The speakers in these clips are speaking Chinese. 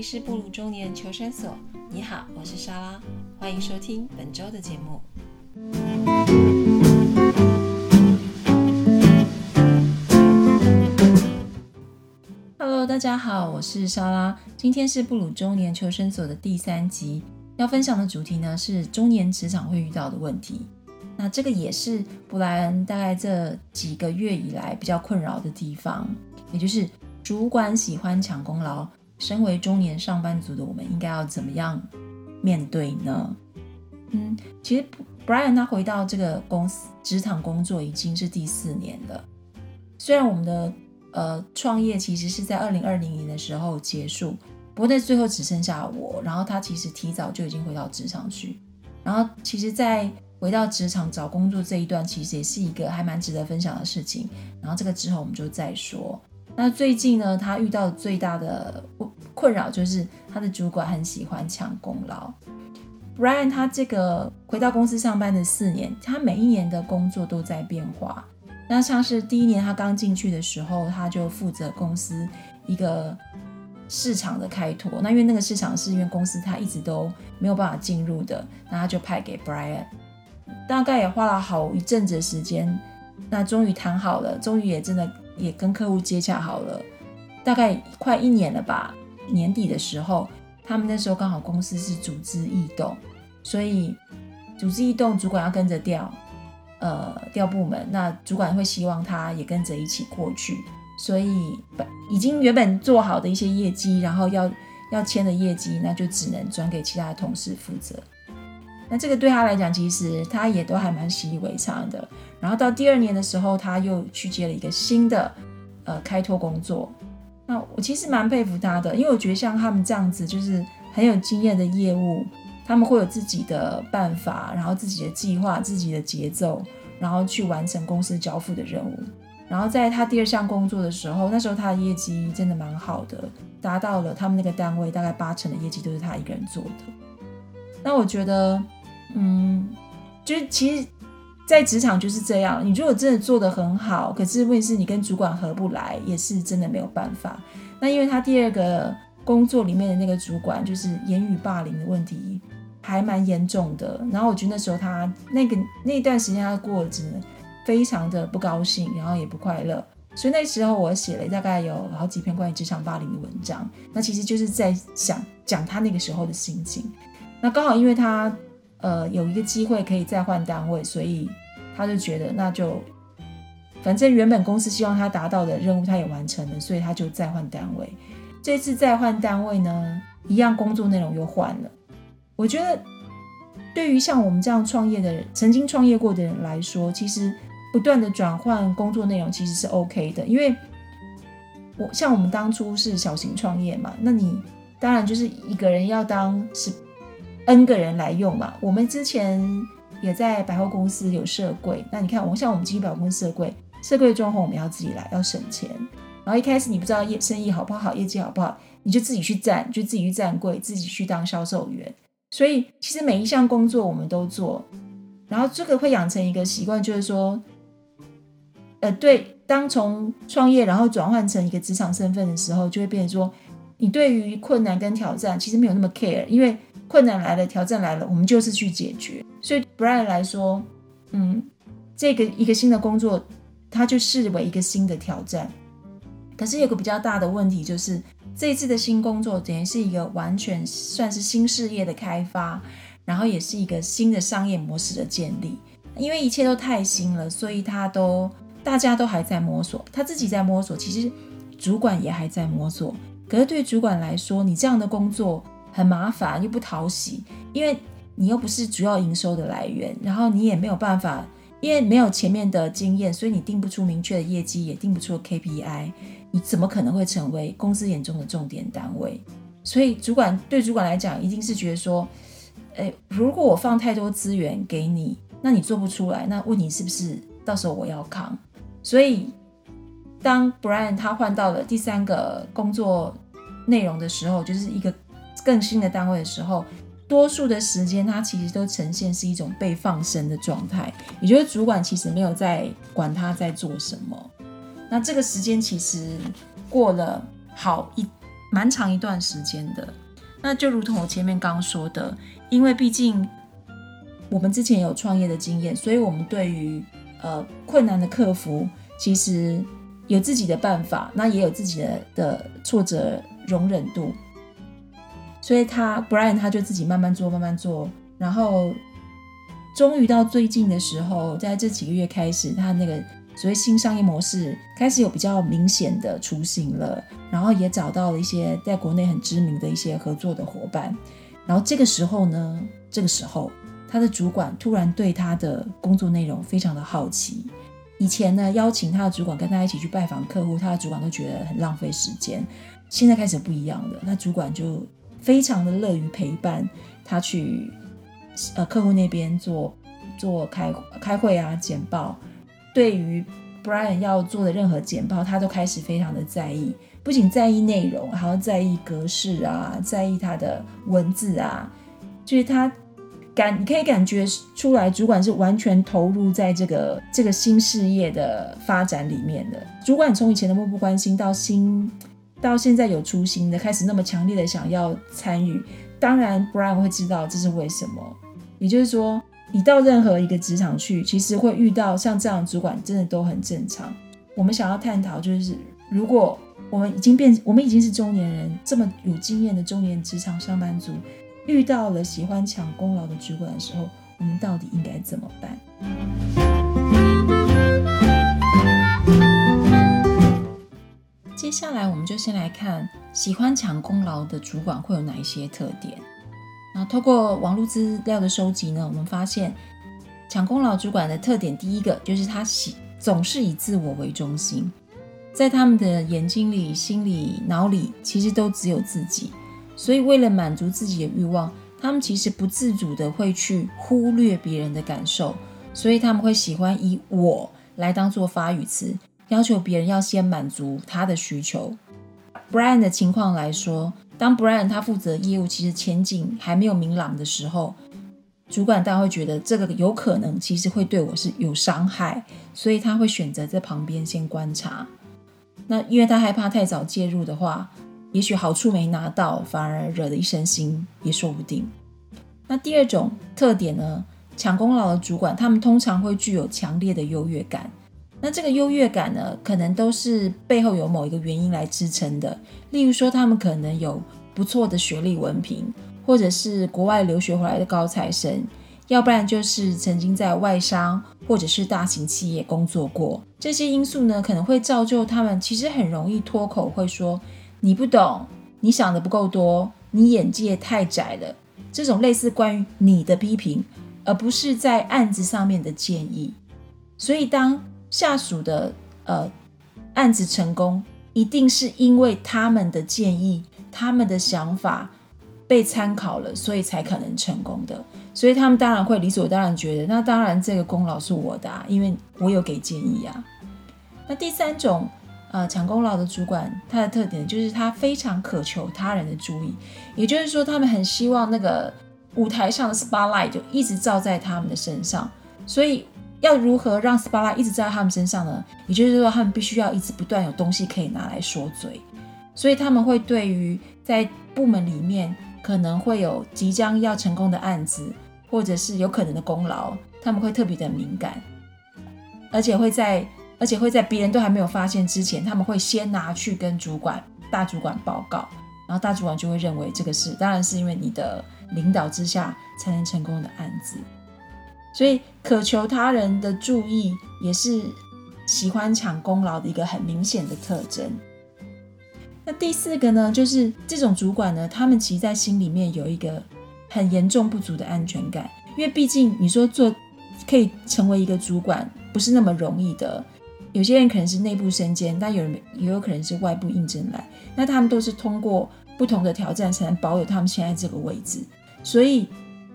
里是布鲁中年求生所，你好，我是莎拉，欢迎收听本周的节目。Hello，大家好，我是莎拉，今天是布鲁中年求生所的第三集，要分享的主题呢是中年职场会遇到的问题。那这个也是布莱恩大概这几个月以来比较困扰的地方，也就是主管喜欢抢功劳。身为中年上班族的我们，应该要怎么样面对呢？嗯，其实 Brian 他回到这个公司职场工作已经是第四年了。虽然我们的呃创业其实是在二零二零年的时候结束，不过在最后只剩下我，然后他其实提早就已经回到职场去。然后其实，在回到职场找工作这一段，其实也是一个还蛮值得分享的事情。然后这个之后我们就再说。那最近呢，他遇到最大的困扰就是他的主管很喜欢抢功劳。Brian 他这个回到公司上班的四年，他每一年的工作都在变化。那像是第一年他刚进去的时候，他就负责公司一个市场的开拓。那因为那个市场是因为公司他一直都没有办法进入的，那他就派给 Brian。大概也花了好一阵子的时间，那终于谈好了，终于也真的。也跟客户接洽好了，大概快一年了吧。年底的时候，他们那时候刚好公司是组织异动，所以组织异动，主管要跟着调，呃，调部门。那主管会希望他也跟着一起过去，所以已经原本做好的一些业绩，然后要要签的业绩，那就只能转给其他的同事负责。那这个对他来讲，其实他也都还蛮习以为常的。然后到第二年的时候，他又去接了一个新的呃开拓工作。那我其实蛮佩服他的，因为我觉得像他们这样子，就是很有经验的业务，他们会有自己的办法，然后自己的计划、自己的节奏，然后去完成公司交付的任务。然后在他第二项工作的时候，那时候他的业绩真的蛮好的，达到了他们那个单位大概八成的业绩都是他一个人做的。那我觉得。嗯，就是其实，在职场就是这样。你如果真的做得很好，可是问题是你跟主管合不来，也是真的没有办法。那因为他第二个工作里面的那个主管，就是言语霸凌的问题还蛮严重的。然后我觉得那时候他那个那段时间他过得真的非常的不高兴，然后也不快乐。所以那时候我写了大概有好几篇关于职场霸凌的文章。那其实就是在想讲他那个时候的心情。那刚好因为他。呃，有一个机会可以再换单位，所以他就觉得那就，反正原本公司希望他达到的任务他也完成了，所以他就再换单位。这次再换单位呢，一样工作内容又换了。我觉得对于像我们这样创业的人，曾经创业过的人来说，其实不断的转换工作内容其实是 OK 的，因为我像我们当初是小型创业嘛，那你当然就是一个人要当是。N 个人来用嘛，我们之前也在百货公司有设柜，那你看，我像我们金百货公司设柜，设柜装潢我们要自己来，要省钱。然后一开始你不知道业生意好不好，业绩好不好，你就自己去站，就自己去站柜，自己去当销售员。所以其实每一项工作我们都做，然后这个会养成一个习惯，就是说，呃，对，当从创业然后转换成一个职场身份的时候，就会变成说，你对于困难跟挑战其实没有那么 care，因为。困难来了，挑战来了，我们就是去解决。所以 Brian 来说，嗯，这个一个新的工作，他就视为一个新的挑战。可是有个比较大的问题，就是这一次的新工作等于是一个完全算是新事业的开发，然后也是一个新的商业模式的建立。因为一切都太新了，所以他都大家都还在摸索，他自己在摸索，其实主管也还在摸索。可是对主管来说，你这样的工作。很麻烦又不讨喜，因为你又不是主要营收的来源，然后你也没有办法，因为没有前面的经验，所以你定不出明确的业绩，也定不出 KPI，你怎么可能会成为公司眼中的重点单位？所以主管对主管来讲，一定是觉得说，诶，如果我放太多资源给你，那你做不出来，那问题是不是到时候我要扛？所以当 Brian 他换到了第三个工作内容的时候，就是一个。更新的单位的时候，多数的时间他其实都呈现是一种被放生的状态，也就是主管其实没有在管他在做什么。那这个时间其实过了好一蛮长一段时间的。那就如同我前面刚刚说的，因为毕竟我们之前有创业的经验，所以我们对于呃困难的克服，其实有自己的办法，那也有自己的的挫折容忍度。所以他 Brian 他就自己慢慢做，慢慢做，然后终于到最近的时候，在这几个月开始，他那个所谓新商业模式开始有比较明显的雏形了，然后也找到了一些在国内很知名的一些合作的伙伴。然后这个时候呢，这个时候他的主管突然对他的工作内容非常的好奇。以前呢，邀请他的主管跟他一起去拜访客户，他的主管都觉得很浪费时间。现在开始不一样了，那主管就。非常的乐于陪伴他去呃客户那边做做开开会啊简报，对于 Brian 要做的任何简报，他都开始非常的在意，不仅在意内容，还要在意格式啊，在意他的文字啊，就是他感你可以感觉出来，主管是完全投入在这个这个新事业的发展里面的。主管从以前的漠不关心到新。到现在有初心的，开始那么强烈的想要参与，当然 Brian 会知道这是为什么。也就是说，你到任何一个职场去，其实会遇到像这样的主管，真的都很正常。我们想要探讨，就是如果我们已经变，我们已经是中年人，这么有经验的中年职场上班族，遇到了喜欢抢功劳的主管的时候，我们到底应该怎么办？接下来，我们就先来看喜欢抢功劳的主管会有哪一些特点。那透过网络资料的收集呢，我们发现抢功劳主管的特点，第一个就是他喜总是以自我为中心，在他们的眼睛里、心里、脑里，其实都只有自己。所以为了满足自己的欲望，他们其实不自主的会去忽略别人的感受，所以他们会喜欢以我来当做发语词。要求别人要先满足他的需求。Brian 的情况来说，当 Brian 他负责业务，其实前景还没有明朗的时候，主管大会觉得这个有可能其实会对我是有伤害，所以他会选择在旁边先观察。那因为他害怕太早介入的话，也许好处没拿到，反而惹得一身腥也说不定。那第二种特点呢，抢功劳的主管，他们通常会具有强烈的优越感。那这个优越感呢，可能都是背后有某一个原因来支撑的。例如说，他们可能有不错的学历文凭，或者是国外留学回来的高材生，要不然就是曾经在外商或者是大型企业工作过。这些因素呢，可能会造就他们其实很容易脱口会说：“你不懂，你想的不够多，你眼界太窄了。”这种类似关于你的批评，而不是在案子上面的建议。所以当下属的呃案子成功，一定是因为他们的建议、他们的想法被参考了，所以才可能成功的。所以他们当然会理所当然觉得，那当然这个功劳是我的，啊因为我有给建议啊。那第三种呃抢功劳的主管，他的特点就是他非常渴求他人的注意，也就是说，他们很希望那个舞台上的 spotlight 就一直照在他们的身上，所以。要如何让斯巴拉一直在他们身上呢？也就是说，他们必须要一直不断有东西可以拿来说嘴，所以他们会对于在部门里面可能会有即将要成功的案子，或者是有可能的功劳，他们会特别的敏感，而且会在而且会在别人都还没有发现之前，他们会先拿去跟主管大主管报告，然后大主管就会认为这个是当然是因为你的领导之下才能成功的案子。所以，渴求他人的注意，也是喜欢抢功劳的一个很明显的特征。那第四个呢，就是这种主管呢，他们其实在心里面有一个很严重不足的安全感，因为毕竟你说做可以成为一个主管，不是那么容易的。有些人可能是内部升迁，但有人也有可能是外部应征来，那他们都是通过不同的挑战才能保有他们现在这个位置，所以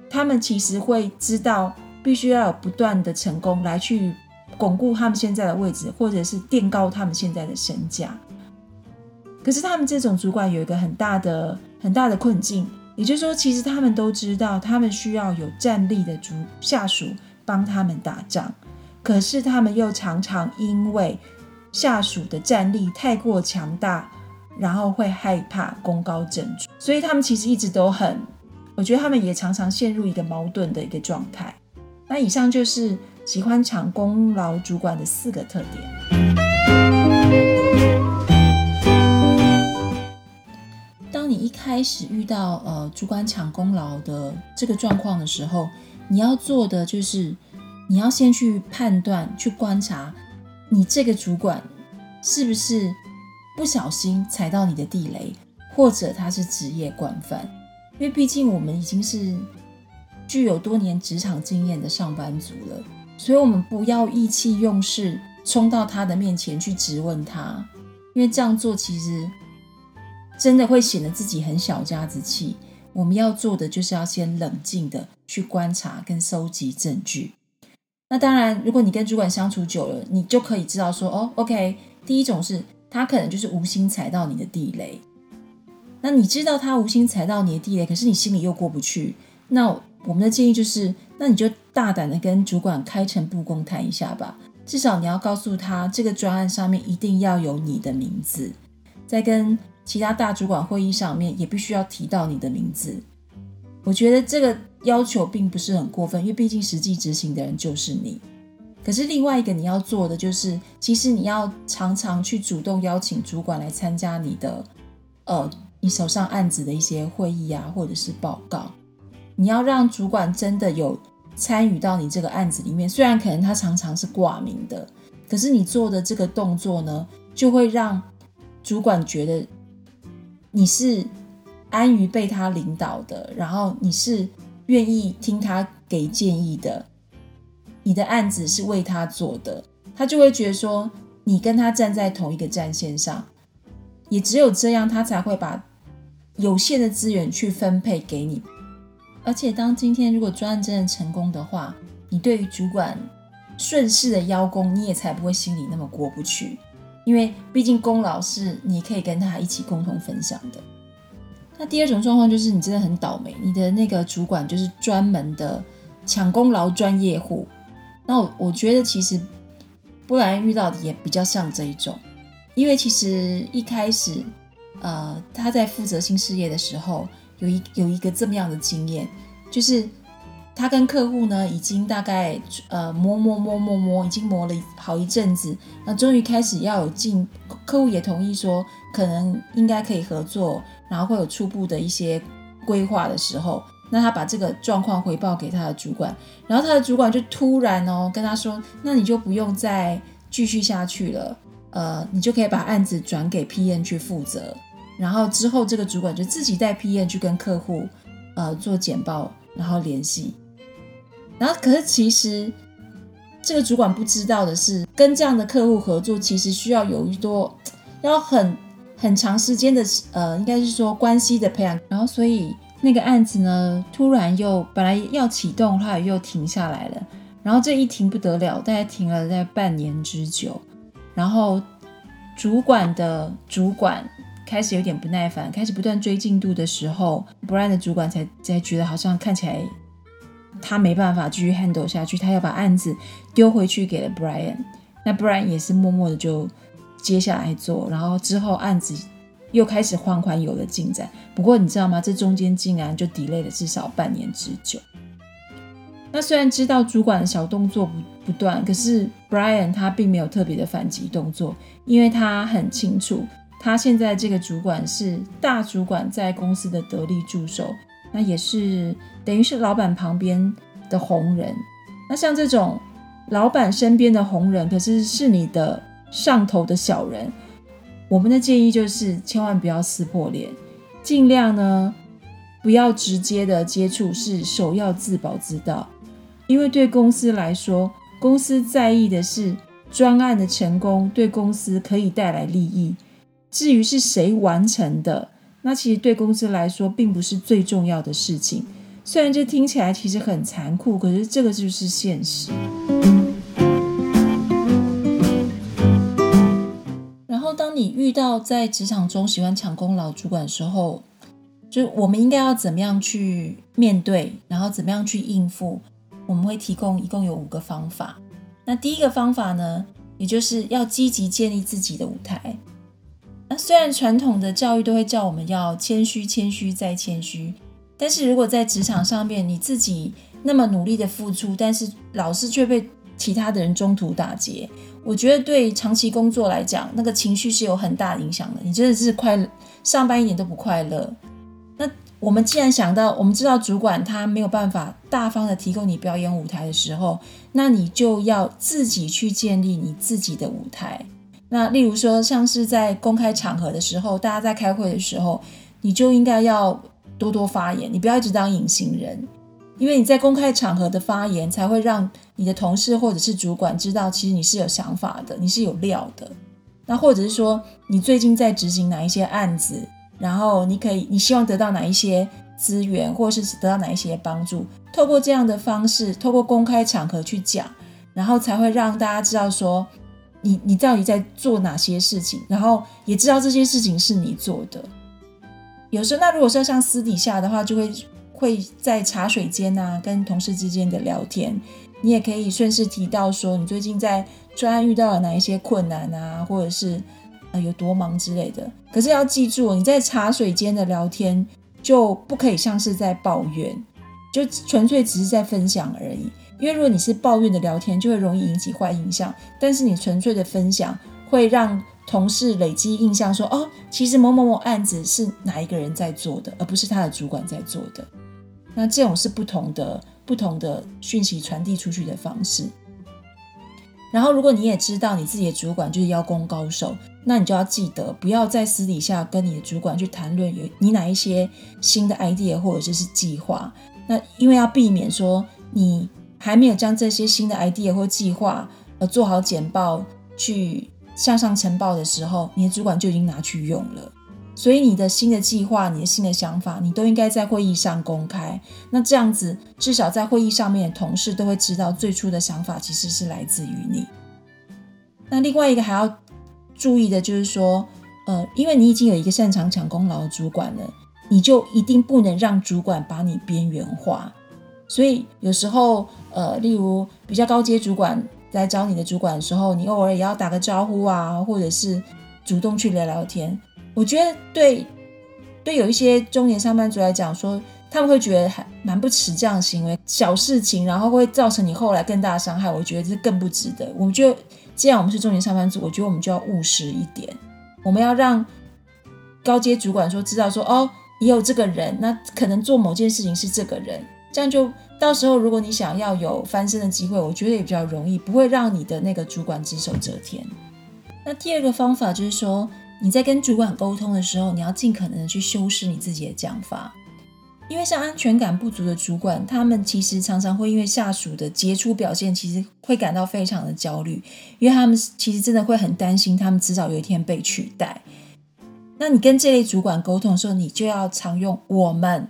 他们其实会知道。必须要有不断的成功来去巩固他们现在的位置，或者是垫高他们现在的身价。可是他们这种主管有一个很大的很大的困境，也就是说，其实他们都知道，他们需要有战力的主下属帮他们打仗，可是他们又常常因为下属的战力太过强大然后会害怕功高震主，所以他们其实一直都很，我觉得他们也常常陷入一个矛盾的一个状态。那以上就是喜欢抢功劳主管的四个特点。当你一开始遇到呃主管抢功劳的这个状况的时候，你要做的就是你要先去判断、去观察你这个主管是不是不小心踩到你的地雷，或者他是职业惯犯。因为毕竟我们已经是具有多年职场经验的上班族了，所以我们不要意气用事，冲到他的面前去质问他，因为这样做其实。真的会显得自己很小家子气。我们要做的就是要先冷静的去观察跟收集证据。那当然，如果你跟主管相处久了，你就可以知道说，哦，OK，第一种是他可能就是无心踩到你的地雷。那你知道他无心踩到你的地雷，可是你心里又过不去。那我们的建议就是，那你就大胆的跟主管开诚布公谈一下吧。至少你要告诉他，这个专案上面一定要有你的名字，在跟。其他大主管会议上面也必须要提到你的名字。我觉得这个要求并不是很过分，因为毕竟实际执行的人就是你。可是另外一个你要做的就是，其实你要常常去主动邀请主管来参加你的，呃，你手上案子的一些会议啊，或者是报告。你要让主管真的有参与到你这个案子里面，虽然可能他常常是挂名的，可是你做的这个动作呢，就会让主管觉得。你是安于被他领导的，然后你是愿意听他给建议的，你的案子是为他做的，他就会觉得说你跟他站在同一个战线上，也只有这样，他才会把有限的资源去分配给你。而且，当今天如果专案真的成功的话，你对于主管顺势的邀功，你也才不会心里那么过不去。因为毕竟功劳是你可以跟他一起共同分享的。那第二种状况就是你真的很倒霉，你的那个主管就是专门的抢功劳专业户。那我我觉得其实布莱恩遇到的也比较像这一种，因为其实一开始呃他在负责新事业的时候，有一有一个这么样的经验，就是。他跟客户呢，已经大概呃磨磨磨磨磨，已经磨了好一阵子。那终于开始要有进，客户也同意说，可能应该可以合作，然后会有初步的一些规划的时候，那他把这个状况回报给他的主管，然后他的主管就突然哦跟他说，那你就不用再继续下去了，呃，你就可以把案子转给 PM 去负责，然后之后这个主管就自己带 PM 去跟客户呃做简报，然后联系。然后，可是其实这个主管不知道的是，跟这样的客户合作，其实需要有一多要很很长时间的呃，应该是说关系的培养。然后，所以那个案子呢，突然又本来要启动，后来又停下来了。然后这一停不得了，大概停了在半年之久。然后主管的主管开始有点不耐烦，开始不断追进度的时候，Brian 的主管才才觉得好像看起来。他没办法继续 handle 下去，他要把案子丢回去给了 Brian。那 Brian 也是默默的就接下来做，然后之后案子又开始缓缓有了进展。不过你知道吗？这中间竟然就 delay 了至少半年之久。那虽然知道主管的小动作不不断，可是 Brian 他并没有特别的反击动作，因为他很清楚，他现在这个主管是大主管在公司的得力助手。那也是等于是老板旁边的红人。那像这种老板身边的红人，可是是你的上头的小人。我们的建议就是，千万不要撕破脸，尽量呢不要直接的接触，是首要自保之道。因为对公司来说，公司在意的是专案的成功，对公司可以带来利益。至于是谁完成的，那其实对公司来说并不是最重要的事情，虽然这听起来其实很残酷，可是这个就是现实。然后，当你遇到在职场中喜欢抢功劳主管的时候，就我们应该要怎么样去面对，然后怎么样去应付？我们会提供一共有五个方法。那第一个方法呢，也就是要积极建立自己的舞台。那虽然传统的教育都会叫我们要谦虚、谦虚再谦虚，但是如果在职场上面你自己那么努力的付出，但是老师却被其他的人中途打劫，我觉得对长期工作来讲，那个情绪是有很大影响的。你真的是快，上班一点都不快乐。那我们既然想到，我们知道主管他没有办法大方的提供你表演舞台的时候，那你就要自己去建立你自己的舞台。那例如说，像是在公开场合的时候，大家在开会的时候，你就应该要多多发言，你不要一直当隐形人。因为你在公开场合的发言，才会让你的同事或者是主管知道，其实你是有想法的，你是有料的。那或者是说，你最近在执行哪一些案子，然后你可以，你希望得到哪一些资源，或是得到哪一些帮助，透过这样的方式，透过公开场合去讲，然后才会让大家知道说，你你到底在做哪些事情，然后也知道这些事情是你做的。有时候，那如果说像私底下的话，就会。会在茶水间啊，跟同事之间的聊天，你也可以顺势提到说，你最近在专案遇到了哪一些困难啊，或者是呃有多忙之类的。可是要记住，你在茶水间的聊天就不可以像是在抱怨，就纯粹只是在分享而已。因为如果你是抱怨的聊天，就会容易引起坏印象。但是你纯粹的分享，会让同事累积印象说，哦，其实某某某案子是哪一个人在做的，而不是他的主管在做的。那这种是不同的、不同的讯息传递出去的方式。然后，如果你也知道你自己的主管就是邀功高手，那你就要记得不要在私底下跟你的主管去谈论有你哪一些新的 idea 或者就是计划。那因为要避免说你还没有将这些新的 idea 或计划呃做好简报去向上呈报的时候，你的主管就已经拿去用了。所以你的新的计划、你的新的想法，你都应该在会议上公开。那这样子，至少在会议上面的同事都会知道最初的想法其实是来自于你。那另外一个还要注意的就是说，呃，因为你已经有一个擅长抢功劳的主管了，你就一定不能让主管把你边缘化。所以有时候，呃，例如比较高阶主管来找你的主管的时候，你偶尔也要打个招呼啊，或者是主动去聊聊天。我觉得对，对有一些中年上班族来讲，说他们会觉得还蛮不耻这样的行为，小事情，然后会造成你后来更大的伤害。我觉得这更不值得。我觉得既然我们是中年上班族，我觉得我们就要务实一点，我们要让高阶主管说知道说哦，也有这个人，那可能做某件事情是这个人，这样就到时候如果你想要有翻身的机会，我觉得也比较容易，不会让你的那个主管只手遮天。那第二个方法就是说。你在跟主管沟通的时候，你要尽可能的去修饰你自己的讲法，因为像安全感不足的主管，他们其实常常会因为下属的杰出表现，其实会感到非常的焦虑，因为他们其实真的会很担心，他们迟早有一天被取代。那你跟这类主管沟通的时候，你就要常用“我们”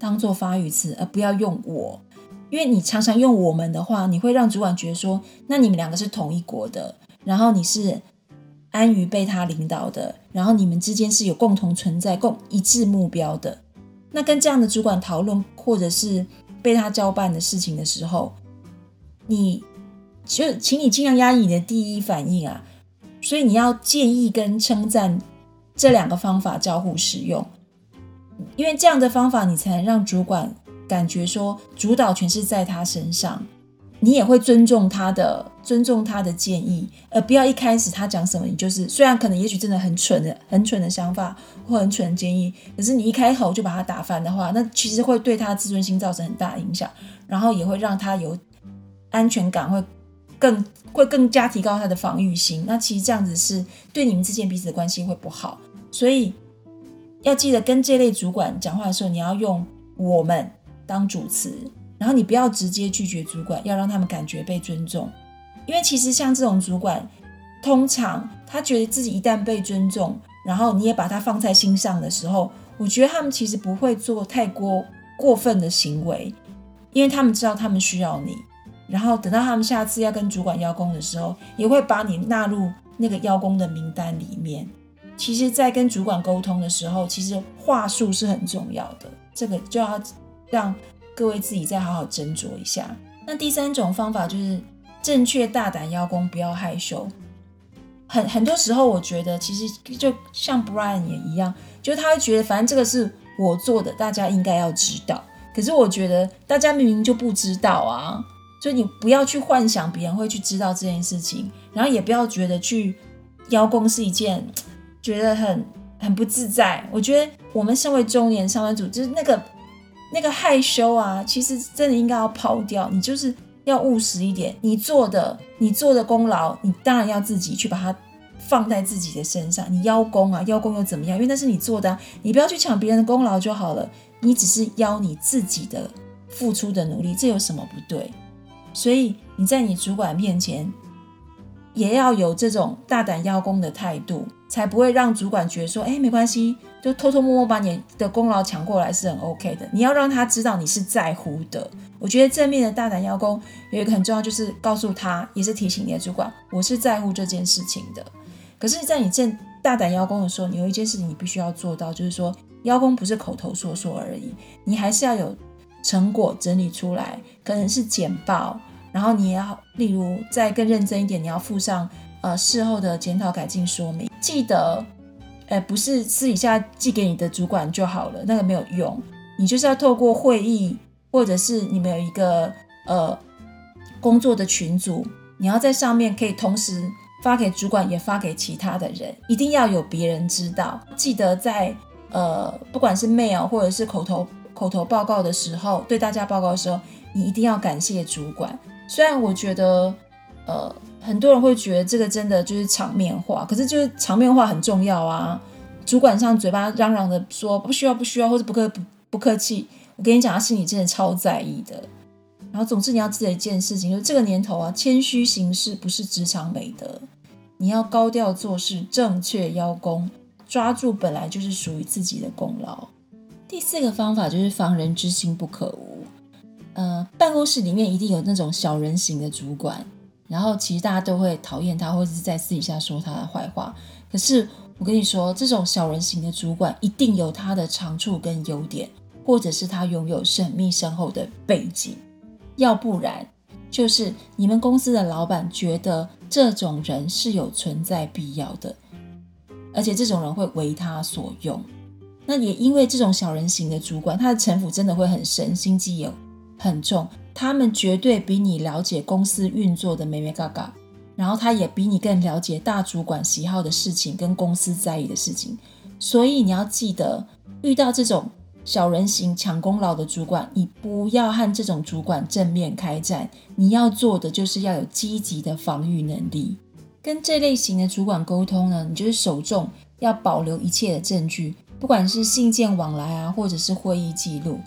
当做发语词，而不要用“我”，因为你常常用“我们”的话，你会让主管觉得说，那你们两个是同一国的，然后你是。安于被他领导的，然后你们之间是有共同存在、共一致目标的。那跟这样的主管讨论，或者是被他交办的事情的时候，你就请你尽量压抑你的第一反应啊。所以你要建议跟称赞这两个方法交互使用，因为这样的方法你才能让主管感觉说主导权是在他身上。你也会尊重他的，尊重他的建议，而不要一开始他讲什么，你就是虽然可能也许真的很蠢的、很蠢的想法或很蠢的建议，可是你一开口就把他打翻的话，那其实会对他自尊心造成很大影响，然后也会让他有安全感，会更会更加提高他的防御心。那其实这样子是对你们之间彼此的关系会不好，所以要记得跟这类主管讲话的时候，你要用我们当主词。然后你不要直接拒绝主管，要让他们感觉被尊重，因为其实像这种主管，通常他觉得自己一旦被尊重，然后你也把他放在心上的时候，我觉得他们其实不会做太过过分的行为，因为他们知道他们需要你，然后等到他们下次要跟主管邀功的时候，也会把你纳入那个邀功的名单里面。其实，在跟主管沟通的时候，其实话术是很重要的，这个就要让。各位自己再好好斟酌一下。那第三种方法就是正确大胆邀功，不要害羞。很很多时候，我觉得其实就像 Brian 也一样，就他会觉得反正这个是我做的，大家应该要知道。可是我觉得大家明明就不知道啊，所以你不要去幻想别人会去知道这件事情，然后也不要觉得去邀功是一件觉得很很不自在。我觉得我们身为中年上班族，就是那个那个害羞啊，其实真的应该要抛掉。你就是要务实一点，你做的你做的功劳，你当然要自己去把它放在自己的身上。你邀功啊，邀功又怎么样？因为那是你做的，你不要去抢别人的功劳就好了。你只是邀你自己的付出的努力，这有什么不对？所以你在你主管面前也要有这种大胆邀功的态度，才不会让主管觉得说：“哎，没关系，就偷偷摸摸把你的功劳抢过来是很 OK 的。”你要让他知道你是在乎的。我觉得正面的大胆邀功有一个很重要，就是告诉他，也是提醒你的主管，我是在乎这件事情的。可是，在你正大胆邀功的时候，你有一件事情你必须要做到，就是说。邀功不是口头说说而已，你还是要有成果整理出来，可能是简报，然后你要例如再更认真一点，你要附上呃事后的检讨改进说明。记得，呃，不是私底下寄给你的主管就好了，那个没有用。你就是要透过会议，或者是你们有一个呃工作的群组，你要在上面可以同时发给主管，也发给其他的人，一定要有别人知道。记得在。呃，不管是 mail 或者是口头口头报告的时候，对大家报告的时候，你一定要感谢主管。虽然我觉得，呃，很多人会觉得这个真的就是场面话，可是就是场面话很重要啊。主管上嘴巴嚷嚷的说不需要不需要，或者不客不不客气，我跟你讲，他心里真的超在意的。然后，总之你要记得一件事情，就是这个年头啊，谦虚行事不是职场美德，你要高调做事，正确邀功。抓住本来就是属于自己的功劳。第四个方法就是防人之心不可无。呃，办公室里面一定有那种小人型的主管，然后其实大家都会讨厌他，或者是在私底下说他的坏话。可是我跟你说，这种小人型的主管一定有他的长处跟优点，或者是他拥有神秘深厚的背景，要不然就是你们公司的老板觉得这种人是有存在必要的。而且这种人会为他所用，那也因为这种小人型的主管，他的城府真的会很深，心机也很重。他们绝对比你了解公司运作的美美嘎嘎，然后他也比你更了解大主管喜好的事情跟公司在意的事情。所以你要记得，遇到这种小人型抢功劳的主管，你不要和这种主管正面开战，你要做的就是要有积极的防御能力。跟这类型的主管沟通呢，你就是首重要保留一切的证据，不管是信件往来啊，或者是会议记录。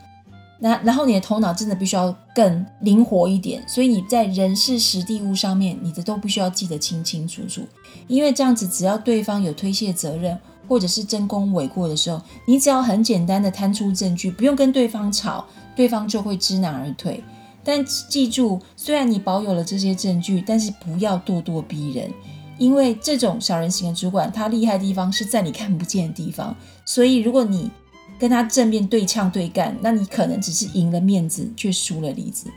那然后你的头脑真的必须要更灵活一点，所以你在人事实地物上面，你的都必须要记得清清楚楚。因为这样子，只要对方有推卸责任或者是真功伪过的时候，你只要很简单的摊出证据，不用跟对方吵，对方就会知难而退。但记住，虽然你保有了这些证据，但是不要咄咄逼人，因为这种小人型的主管，他厉害的地方是在你看不见的地方。所以，如果你跟他正面对呛对干，那你可能只是赢了面子，却输了里子。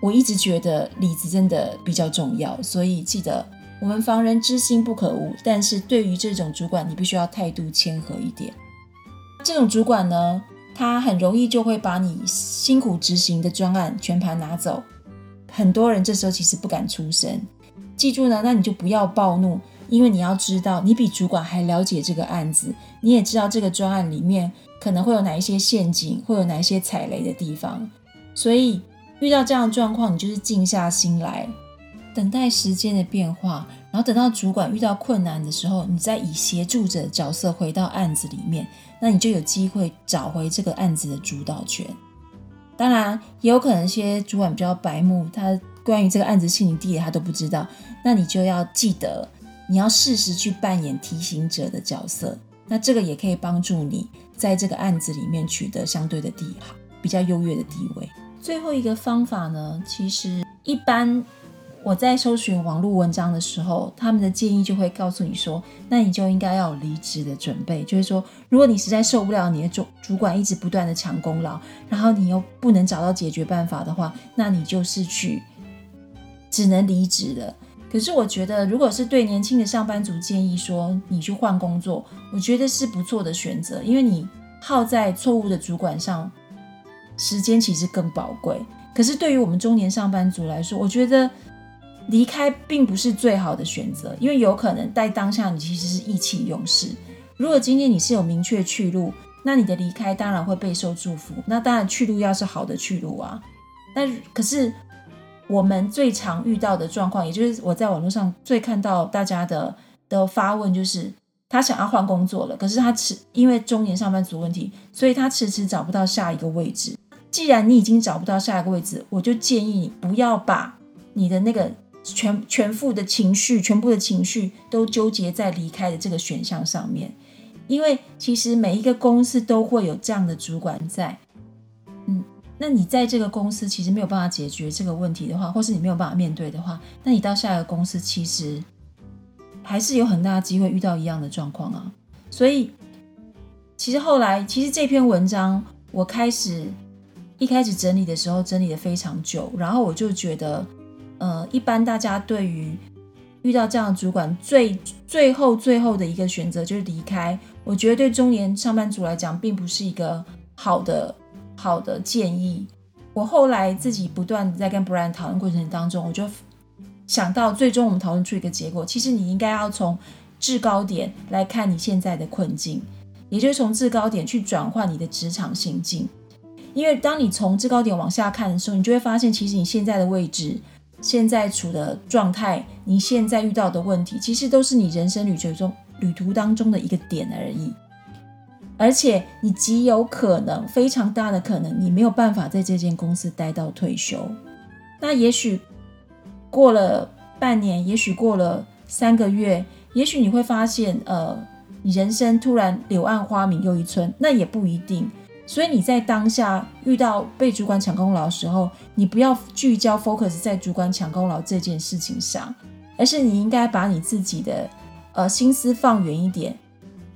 我一直觉得里子真的比较重要，所以记得我们防人之心不可无。但是对于这种主管，你必须要态度谦和一点。这种主管呢？他很容易就会把你辛苦执行的专案全盘拿走，很多人这时候其实不敢出声。记住呢，那你就不要暴怒，因为你要知道，你比主管还了解这个案子，你也知道这个专案里面可能会有哪一些陷阱，会有哪一些踩雷的地方。所以遇到这样的状况，你就是静下心来，等待时间的变化，然后等到主管遇到困难的时候，你再以协助者角色回到案子里面。那你就有机会找回这个案子的主导权。当然，也有可能一些主管比较白目，他关于这个案子信你递的他都不知道。那你就要记得，你要适时去扮演提醒者的角色。那这个也可以帮助你在这个案子里面取得相对的地好，比较优越的地位。最后一个方法呢，其实一般。我在搜寻网络文章的时候，他们的建议就会告诉你说，那你就应该要有离职的准备。就是说，如果你实在受不了你的主主管一直不断的抢功劳，然后你又不能找到解决办法的话，那你就是去只能离职了。可是我觉得，如果是对年轻的上班族建议说你去换工作，我觉得是不错的选择，因为你耗在错误的主管上，时间其实更宝贵。可是对于我们中年上班族来说，我觉得离开并不是最好的选择，因为有可能在当下你其实是意气用事。如果今天你是有明确去路，那你的离开当然会备受祝福。那当然去路要是好的去路啊，那可是。我们最常遇到的状况，也就是我在网络上最看到大家的的发问，就是他想要换工作了，可是他迟因为中年上班族问题，所以他迟迟找不到下一个位置。既然你已经找不到下一个位置，我就建议你不要把你的那个全全副的情绪、全部的情绪都纠结在离开的这个选项上面，因为其实每一个公司都会有这样的主管在。那你在这个公司其实没有办法解决这个问题的话，或是你没有办法面对的话，那你到下一个公司其实还是有很大的机会遇到一样的状况啊。所以，其实后来，其实这篇文章我开始一开始整理的时候，整理的非常久，然后我就觉得，呃，一般大家对于遇到这样的主管，最最后最后的一个选择就是离开。我觉得对中年上班族来讲，并不是一个好的。好的建议，我后来自己不断在跟 Brian 讨论过程当中，我就想到，最终我们讨论出一个结果，其实你应该要从制高点来看你现在的困境，也就是从制高点去转换你的职场心境。因为当你从制高点往下看的时候，你就会发现，其实你现在的位置、现在处的状态、你现在遇到的问题，其实都是你人生旅程中旅途当中的一个点而已。而且你极有可能，非常大的可能，你没有办法在这间公司待到退休。那也许过了半年，也许过了三个月，也许你会发现，呃，你人生突然柳暗花明又一村，那也不一定。所以你在当下遇到被主管抢功劳的时候，你不要聚焦 focus 在主管抢功劳这件事情上，而是你应该把你自己的呃心思放远一点。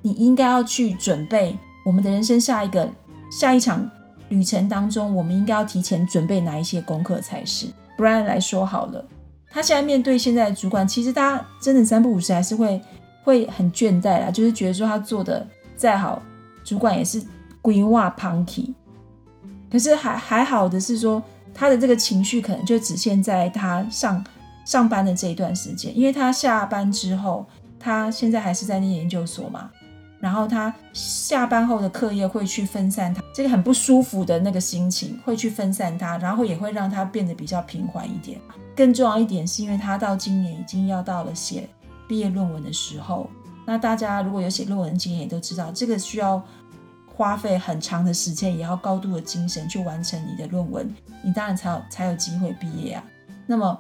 你应该要去准备我们的人生下一个下一场旅程当中，我们应该要提前准备哪一些功课才是。Brian 来说好了，他现在面对现在的主管，其实他真的三不五时还是会会很倦怠啦，就是觉得说他做的再好，主管也是规划 punky。可是还还好的是说，他的这个情绪可能就只限在他上上班的这一段时间，因为他下班之后，他现在还是在念研究所嘛。然后他下班后的课业会去分散他这个很不舒服的那个心情，会去分散他，然后也会让他变得比较平缓一点。更重要一点是因为他到今年已经要到了写毕业论文的时候。那大家如果有写论文经验，也都知道这个需要花费很长的时间，也要高度的精神去完成你的论文，你当然才有才有机会毕业啊。那么，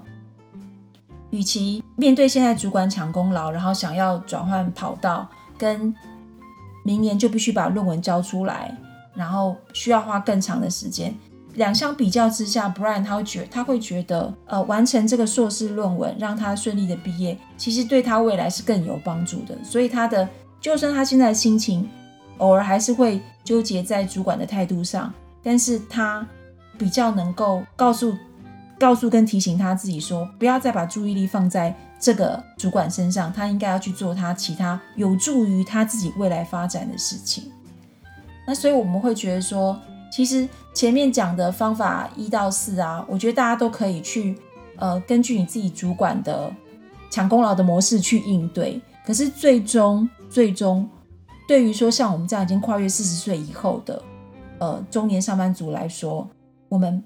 与其面对现在主管抢功劳，然后想要转换跑道，跟明年就必须把论文交出来，然后需要花更长的时间。两相比较之下，Brian 他会觉他会觉得，呃，完成这个硕士论文，让他顺利的毕业，其实对他未来是更有帮助的。所以他的，就算他现在的心情偶尔还是会纠结在主管的态度上，但是他比较能够告诉。告诉跟提醒他自己说，不要再把注意力放在这个主管身上，他应该要去做他其他有助于他自己未来发展的事情。那所以我们会觉得说，其实前面讲的方法一到四啊，我觉得大家都可以去呃根据你自己主管的抢功劳的模式去应对。可是最终最终，对于说像我们这样已经跨越四十岁以后的呃中年上班族来说，我们。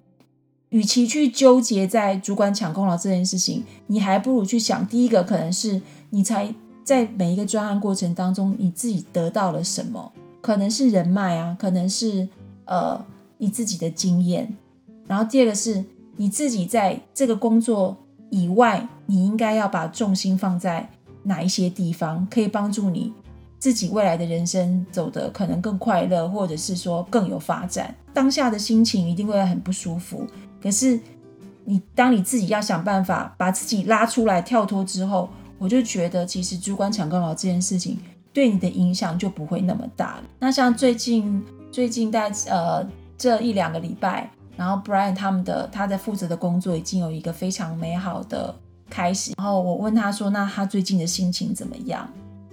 与其去纠结在主管抢功劳这件事情，你还不如去想，第一个可能是你才在每一个专案过程当中，你自己得到了什么？可能是人脉啊，可能是呃你自己的经验。然后第二个是你自己在这个工作以外，你应该要把重心放在哪一些地方，可以帮助你自己未来的人生走得可能更快乐，或者是说更有发展。当下的心情一定会很不舒服。可是，你当你自己要想办法把自己拉出来跳脱之后，我就觉得其实主管抢功劳这件事情对你的影响就不会那么大了。那像最近最近在呃这一两个礼拜，然后 Brian 他们的他在负责的工作已经有一个非常美好的开始，然后我问他说：“那他最近的心情怎么样？”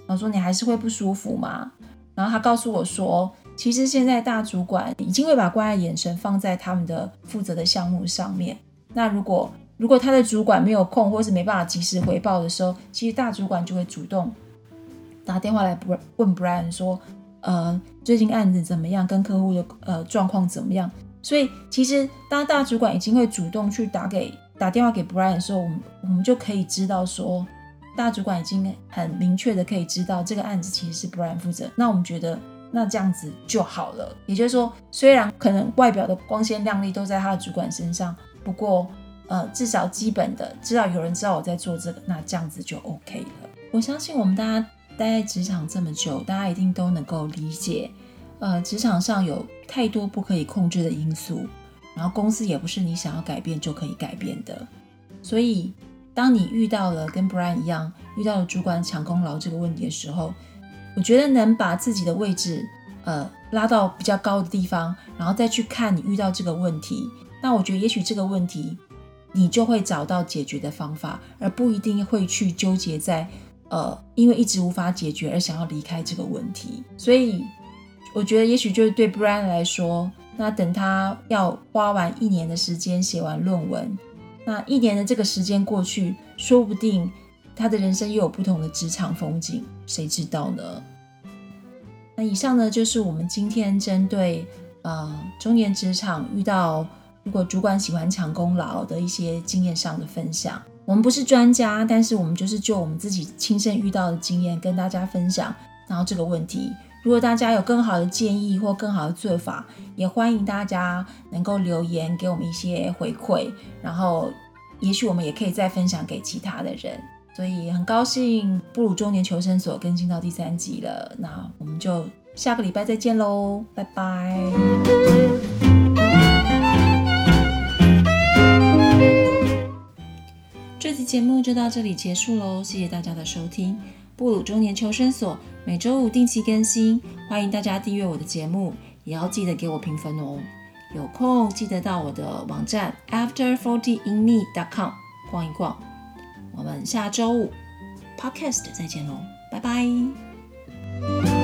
然后说：“你还是会不舒服吗？”然后他告诉我说：“其实现在大主管已经会把关爱眼神放在他们的负责的项目上面。那如果如果他的主管没有空，或是没办法及时回报的时候，其实大主管就会主动打电话来问 Brian 说：‘呃，最近案子怎么样？跟客户的呃状况怎么样？’所以其实当大主管已经会主动去打给打电话给 Brian 的时候，我们我们就可以知道说，大主管已经很明确的可以知道这个案子其实是 Brian 负责。那我们觉得那这样子就好了。也就是说，虽然可能外表的光鲜亮丽都在他的主管身上，不过。呃，至少基本的知道有人知道我在做这个，那这样子就 OK 了。我相信我们大家待在职场这么久，大家一定都能够理解，呃，职场上有太多不可以控制的因素，然后公司也不是你想要改变就可以改变的。所以，当你遇到了跟 Brian 一样遇到了主管抢功劳这个问题的时候，我觉得能把自己的位置呃拉到比较高的地方，然后再去看你遇到这个问题，那我觉得也许这个问题。你就会找到解决的方法，而不一定会去纠结在，呃，因为一直无法解决而想要离开这个问题。所以，我觉得也许就是对 Brian 来说，那等他要花完一年的时间写完论文，那一年的这个时间过去，说不定他的人生又有不同的职场风景，谁知道呢？那以上呢，就是我们今天针对呃中年职场遇到。如果主管喜欢抢功劳的一些经验上的分享，我们不是专家，但是我们就是就我们自己亲身遇到的经验跟大家分享。然后这个问题，如果大家有更好的建议或更好的做法，也欢迎大家能够留言给我们一些回馈。然后，也许我们也可以再分享给其他的人。所以很高兴布鲁中年求生所更新到第三集了，那我们就下个礼拜再见喽，拜拜。这期节目就到这里结束喽，谢谢大家的收听。布鲁中年求生所每周五定期更新，欢迎大家订阅我的节目，也要记得给我评分哦。有空记得到我的网站 afterfortyinme.com 逛一逛。我们下周五 podcast 再见喽，拜拜。